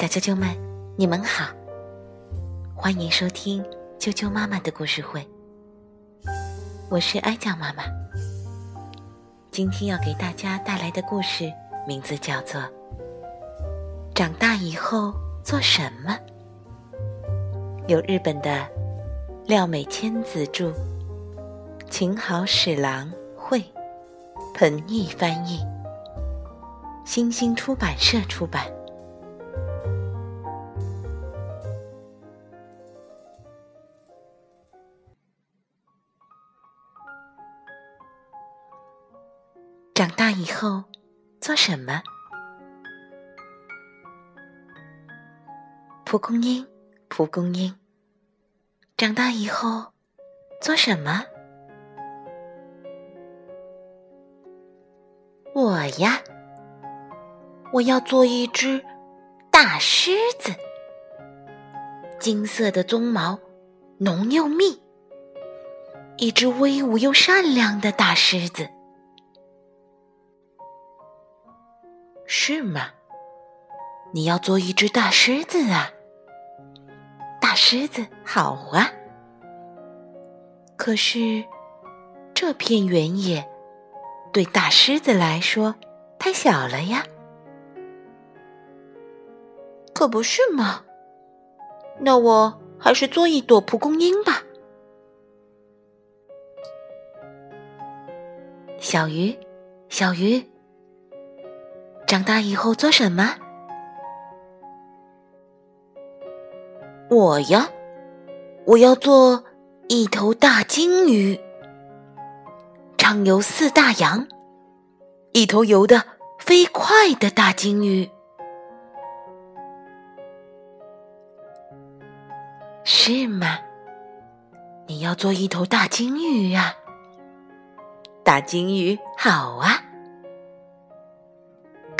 小啾啾们，你们好，欢迎收听啾啾妈妈的故事会。我是哀酱妈妈，今天要给大家带来的故事名字叫做《长大以后做什么》，由日本的廖美千子著，秦好史郎绘，彭毅翻译，新星出版社出版。长大以后做什么？蒲公英，蒲公英，长大以后做什么？我呀，我要做一只大狮子，金色的鬃毛浓又密，一只威武又善良的大狮子。是吗？你要做一只大狮子啊！大狮子好啊！可是这片原野对大狮子来说太小了呀。可不是嘛？那我还是做一朵蒲公英吧。小鱼，小鱼。长大以后做什么？我呀，我要做一头大金鱼，畅游四大洋，一头游的飞快的大金鱼。是吗？你要做一头大金鱼啊？大金鱼好啊！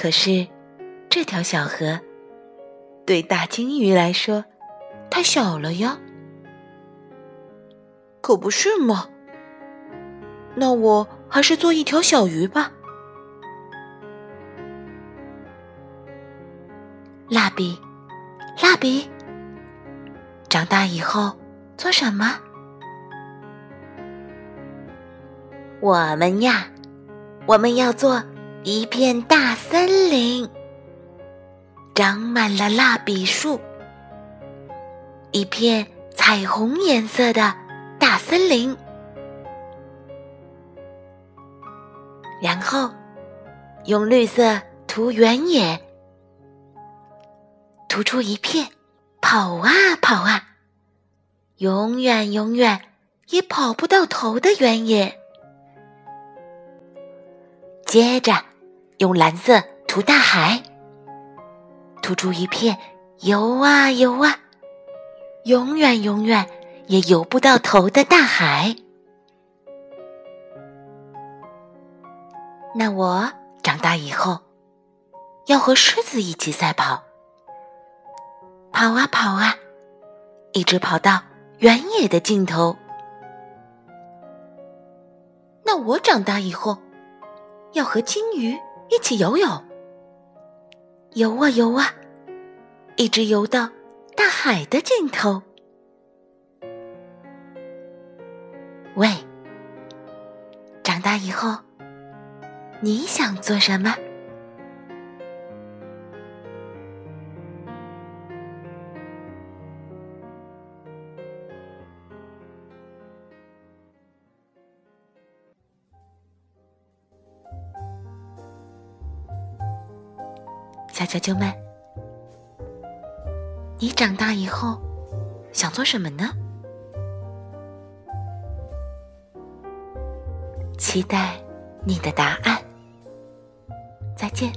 可是，这条小河对大金鱼来说太小了呀。可不是吗？那我还是做一条小鱼吧。蜡笔，蜡笔，长大以后做什么？我们呀，我们要做。一片大森林，长满了蜡笔树。一片彩虹颜色的大森林，然后用绿色涂原野，涂出一片跑啊跑啊，永远永远也跑不到头的原野。接着。用蓝色涂大海，涂出一片游啊游啊，永远永远也游不到头的大海。那我长大以后要和狮子一起赛跑，跑啊跑啊，一直跑到原野的尽头。那我长大以后要和金鱼。一起游泳，游啊游啊，一直游到大海的尽头。喂，长大以后你想做什么？大家就问，你长大以后想做什么呢？期待你的答案。再见。